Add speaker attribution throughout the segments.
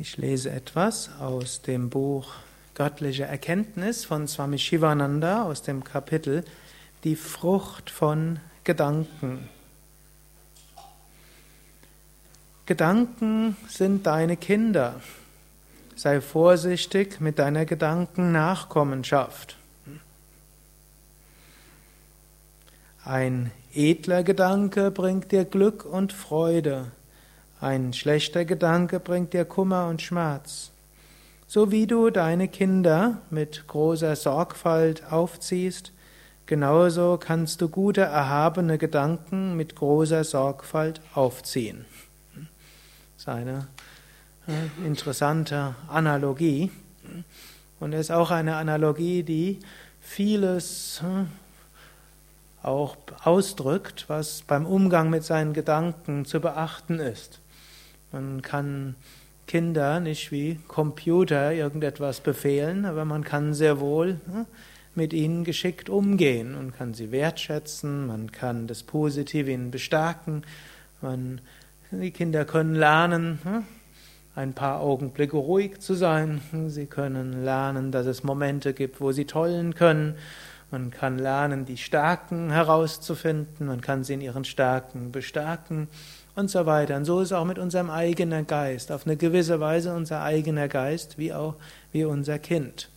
Speaker 1: Ich lese etwas aus dem Buch Göttliche Erkenntnis von Swami Shivananda aus dem Kapitel Die Frucht von Gedanken. Gedanken sind deine Kinder. Sei vorsichtig mit deiner Gedankennachkommenschaft. Ein edler Gedanke bringt dir Glück und Freude. Ein schlechter Gedanke bringt dir Kummer und Schmerz. So wie du deine Kinder mit großer Sorgfalt aufziehst, genauso kannst du gute, erhabene Gedanken mit großer Sorgfalt aufziehen. Das ist eine äh, interessante Analogie. Und es ist auch eine Analogie, die vieles äh, auch ausdrückt, was beim Umgang mit seinen Gedanken zu beachten ist. Man kann Kinder nicht wie Computer irgendetwas befehlen, aber man kann sehr wohl hm, mit ihnen geschickt umgehen. Und kann sie wertschätzen, man kann das Positive ihnen bestärken, man, die Kinder können lernen, hm, ein paar Augenblicke ruhig zu sein, sie können lernen, dass es Momente gibt, wo sie tollen können, man kann lernen, die Stärken herauszufinden, man kann sie in ihren Stärken bestärken und so weiter. Und so ist auch mit unserem eigenen Geist. Auf eine gewisse Weise unser eigener Geist wie auch wie unser Kind.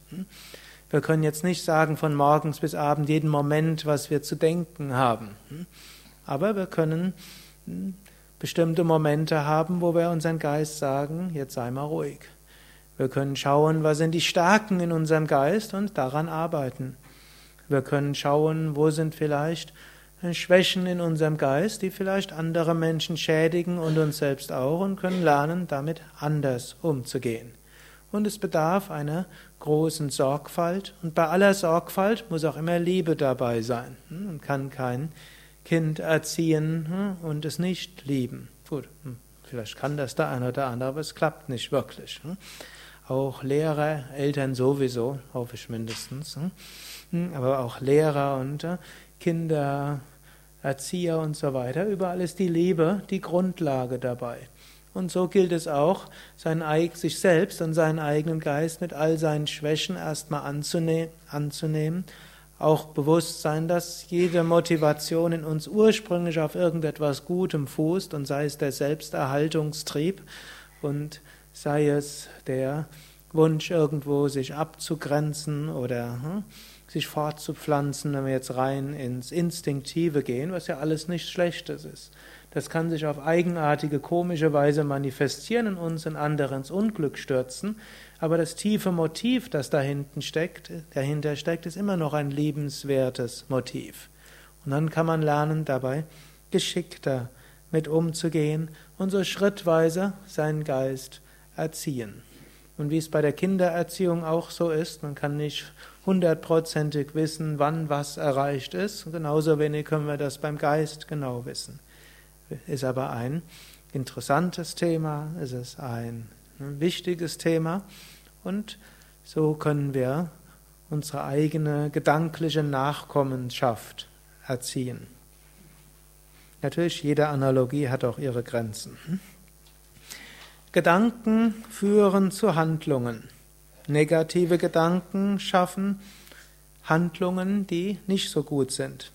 Speaker 1: Wir können jetzt nicht sagen von morgens bis abend jeden Moment, was wir zu denken haben. Aber wir können hm, bestimmte Momente haben, wo wir unseren Geist sagen, jetzt sei mal ruhig. Wir können schauen, was sind die Stärken in unserem Geist und daran arbeiten. Wir können schauen, wo sind vielleicht Schwächen in unserem Geist, die vielleicht andere Menschen schädigen und uns selbst auch und können lernen, damit anders umzugehen. Und es bedarf einer großen Sorgfalt und bei aller Sorgfalt muss auch immer Liebe dabei sein. Man kann kein Kind erziehen hm, und es nicht lieben. Gut, hm, vielleicht kann das der eine oder andere, aber es klappt nicht wirklich. Hm. Auch Lehrer, Eltern sowieso, hoffe ich mindestens, aber auch Lehrer und äh, Kinder, Erzieher und so weiter. Überall ist die Liebe die Grundlage dabei. Und so gilt es auch, sich selbst und seinen eigenen Geist mit all seinen Schwächen erstmal anzunehmen, anzunehmen. Auch bewusst sein, dass jede Motivation in uns ursprünglich auf irgendetwas Gutem fußt und sei es der Selbsterhaltungstrieb und sei es der Wunsch, irgendwo sich abzugrenzen oder hm, sich fortzupflanzen, wenn wir jetzt rein ins Instinktive gehen, was ja alles nichts Schlechtes ist. Das kann sich auf eigenartige, komische Weise manifestieren und uns in andere ins Unglück stürzen, aber das tiefe Motiv, das dahinten steckt, dahinter steckt, ist immer noch ein liebenswertes Motiv. Und dann kann man lernen, dabei geschickter mit umzugehen und so schrittweise seinen Geist erziehen. Und wie es bei der Kindererziehung auch so ist, man kann nicht hundertprozentig wissen, wann was erreicht ist. Genauso wenig können wir das beim Geist genau wissen. Ist aber ein interessantes Thema, es ist ein wichtiges Thema und so können wir unsere eigene gedankliche Nachkommenschaft erziehen. Natürlich, jede Analogie hat auch ihre Grenzen. Gedanken führen zu Handlungen. Negative Gedanken schaffen Handlungen, die nicht so gut sind.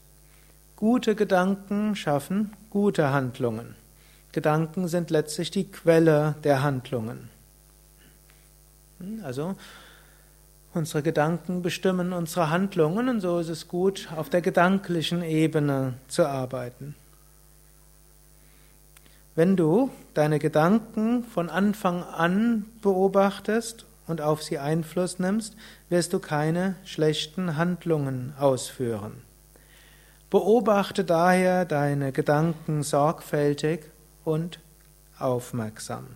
Speaker 1: Gute Gedanken schaffen gute Handlungen. Gedanken sind letztlich die Quelle der Handlungen. Also unsere Gedanken bestimmen unsere Handlungen und so ist es gut, auf der gedanklichen Ebene zu arbeiten. Wenn du deine Gedanken von Anfang an beobachtest und auf sie Einfluss nimmst, wirst du keine schlechten Handlungen ausführen. Beobachte daher deine Gedanken sorgfältig und aufmerksam.